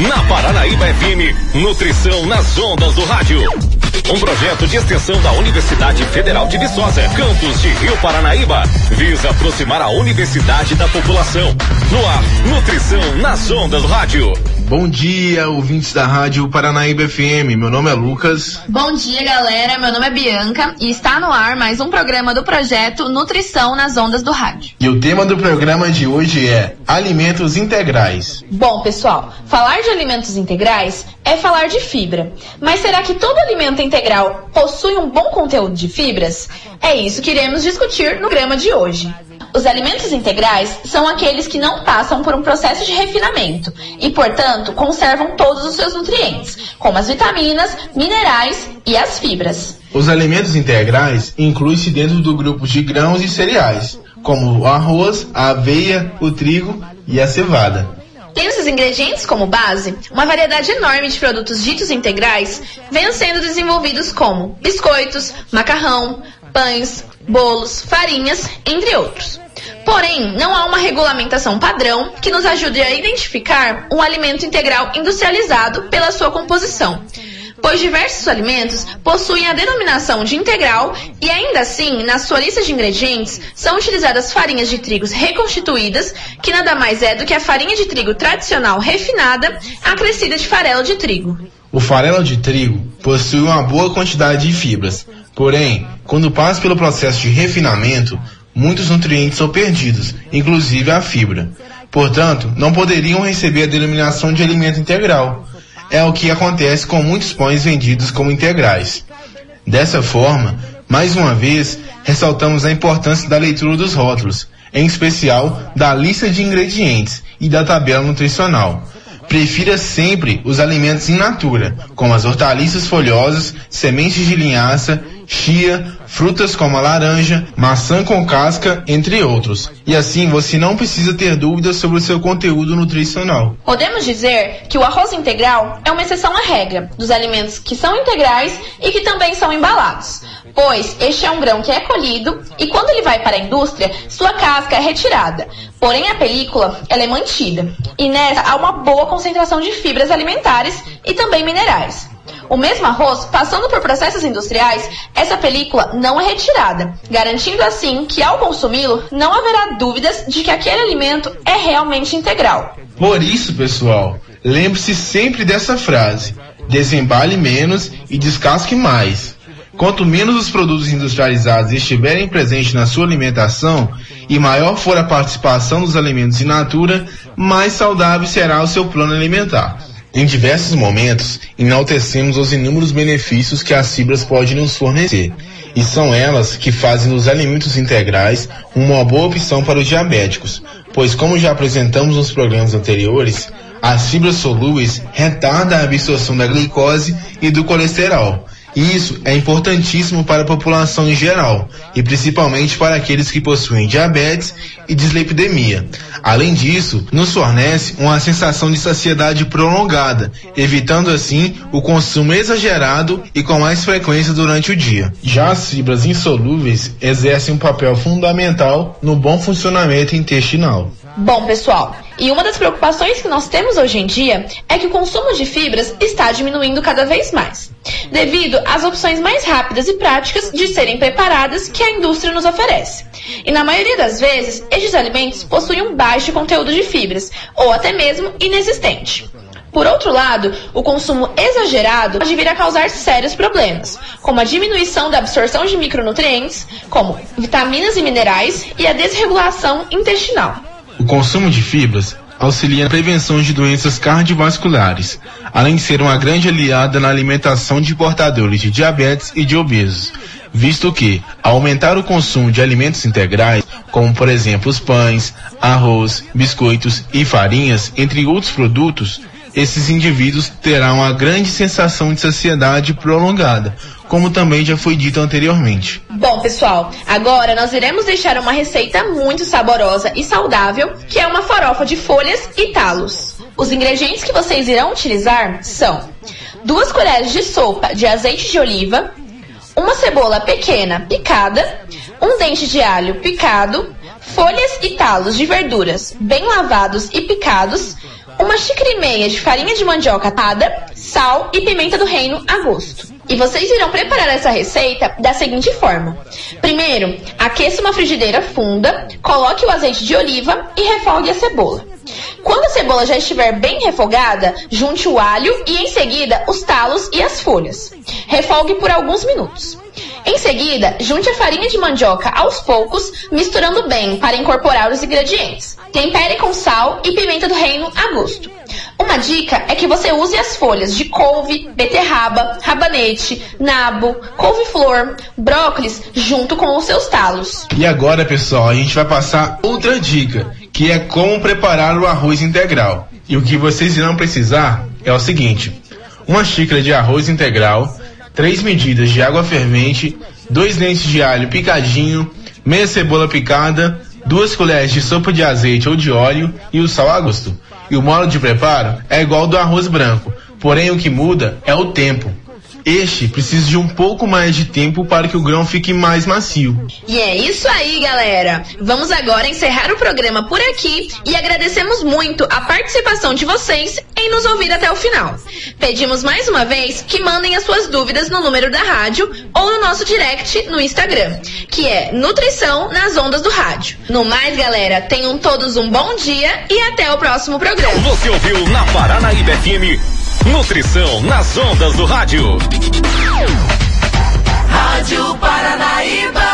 Na Paranaíba FM, nutrição nas ondas do rádio. Um projeto de extensão da Universidade Federal de Viçosa, campus de Rio Paranaíba, visa aproximar a universidade da população. No ar, nutrição nas ondas do rádio. Bom dia, ouvintes da Rádio Paranaíba FM. Meu nome é Lucas. Bom dia, galera. Meu nome é Bianca e está no ar mais um programa do projeto Nutrição nas Ondas do Rádio. E o tema do programa de hoje é Alimentos Integrais. Bom, pessoal, falar de alimentos integrais é falar de fibra. Mas será que todo alimento integral possui um bom conteúdo de fibras? É isso que iremos discutir no programa de hoje. Os alimentos integrais são aqueles que não passam por um processo de refinamento e, portanto, conservam todos os seus nutrientes, como as vitaminas, minerais e as fibras. Os alimentos integrais incluem-se dentro do grupo de grãos e cereais, como o arroz, a aveia, o trigo e a cevada. Tendo esses ingredientes como base, uma variedade enorme de produtos ditos integrais vem sendo desenvolvidos como biscoitos, macarrão, pães, bolos, farinhas, entre outros. Porém, não há uma regulamentação padrão que nos ajude a identificar um alimento integral industrializado pela sua composição, pois diversos alimentos possuem a denominação de integral e ainda assim, na sua lista de ingredientes, são utilizadas farinhas de trigo reconstituídas, que nada mais é do que a farinha de trigo tradicional refinada, acrescida de farelo de trigo. O farelo de trigo possui uma boa quantidade de fibras, porém, quando passa pelo processo de refinamento, muitos nutrientes são perdidos, inclusive a fibra. Portanto, não poderiam receber a denominação de alimento integral. É o que acontece com muitos pães vendidos como integrais. Dessa forma, mais uma vez, ressaltamos a importância da leitura dos rótulos, em especial da lista de ingredientes e da tabela nutricional. Prefira sempre os alimentos in natura, como as hortaliças folhosas, sementes de linhaça, chia, frutas como a laranja, maçã com casca, entre outros. E assim você não precisa ter dúvidas sobre o seu conteúdo nutricional. Podemos dizer que o arroz integral é uma exceção à regra dos alimentos que são integrais e que também são embalados, pois este é um grão que é colhido e quando ele vai para a indústria, sua casca é retirada. Porém, a película ela é mantida e nessa há uma boa concentração de fibras alimentares e também minerais. O mesmo arroz, passando por processos industriais, essa película não é retirada, garantindo assim que ao consumi-lo não haverá dúvidas de que aquele alimento é realmente integral. Por isso, pessoal, lembre-se sempre dessa frase: desembale menos e descasque mais. Quanto menos os produtos industrializados estiverem presentes na sua alimentação e maior for a participação dos alimentos in natura, mais saudável será o seu plano alimentar. Em diversos momentos, enaltecemos os inúmeros benefícios que as fibras podem nos fornecer, e são elas que fazem dos alimentos integrais uma boa opção para os diabéticos, pois, como já apresentamos nos programas anteriores, as fibras solúveis retardam a absorção da glicose e do colesterol, isso é importantíssimo para a população em geral e principalmente para aqueles que possuem diabetes e dislipidemia. Além disso, nos fornece uma sensação de saciedade prolongada, evitando assim o consumo exagerado e com mais frequência durante o dia. Já as fibras insolúveis exercem um papel fundamental no bom funcionamento intestinal. Bom, pessoal, e uma das preocupações que nós temos hoje em dia é que o consumo de fibras está diminuindo cada vez mais, devido às opções mais rápidas e práticas de serem preparadas que a indústria nos oferece. E na maioria das vezes, estes alimentos possuem um baixo conteúdo de fibras, ou até mesmo inexistente. Por outro lado, o consumo exagerado pode vir a causar sérios problemas, como a diminuição da absorção de micronutrientes, como vitaminas e minerais, e a desregulação intestinal. O consumo de fibras auxilia na prevenção de doenças cardiovasculares, além de ser uma grande aliada na alimentação de portadores de diabetes e de obesos, visto que, aumentar o consumo de alimentos integrais, como por exemplo os pães, arroz, biscoitos e farinhas, entre outros produtos, esses indivíduos terão uma grande sensação de saciedade prolongada, como também já foi dito anteriormente. Bom, pessoal, agora nós iremos deixar uma receita muito saborosa e saudável, que é uma farofa de folhas e talos. Os ingredientes que vocês irão utilizar são duas colheres de sopa de azeite de oliva, uma cebola pequena picada, um dente de alho picado, folhas e talos de verduras bem lavados e picados, uma xícara e meia de farinha de mandioca atada, sal e pimenta do reino a gosto. E vocês irão preparar essa receita da seguinte forma: primeiro, aqueça uma frigideira funda, coloque o azeite de oliva e refogue a cebola. Quando a cebola já estiver bem refogada, junte o alho e em seguida os talos e as folhas. Refogue por alguns minutos. Em seguida, junte a farinha de mandioca aos poucos, misturando bem para incorporar os ingredientes. Tempere com sal e pimenta do reino a gosto. Uma dica é que você use as folhas de couve, beterraba, rabanete, nabo, couve-flor, brócolis junto com os seus talos. E agora, pessoal, a gente vai passar outra dica, que é como preparar o arroz integral. E o que vocês irão precisar é o seguinte: uma xícara de arroz integral, três medidas de água fervente, dois dentes de alho picadinho, meia cebola picada, duas colheres de sopa de azeite ou de óleo e o sal a gosto. E o modo de preparo é igual ao do arroz branco, porém o que muda é o tempo. Este precisa de um pouco mais de tempo para que o grão fique mais macio. E é isso aí, galera. Vamos agora encerrar o programa por aqui e agradecemos muito a participação de vocês em nos ouvir até o final. Pedimos mais uma vez que mandem as suas dúvidas no número da rádio ou no nosso direct no Instagram, que é Nutrição nas Ondas do Rádio. No mais, galera, tenham todos um bom dia e até o próximo programa. Você ouviu na Paranaíba FM Nutrição nas ondas do rádio. Rádio Paranaíba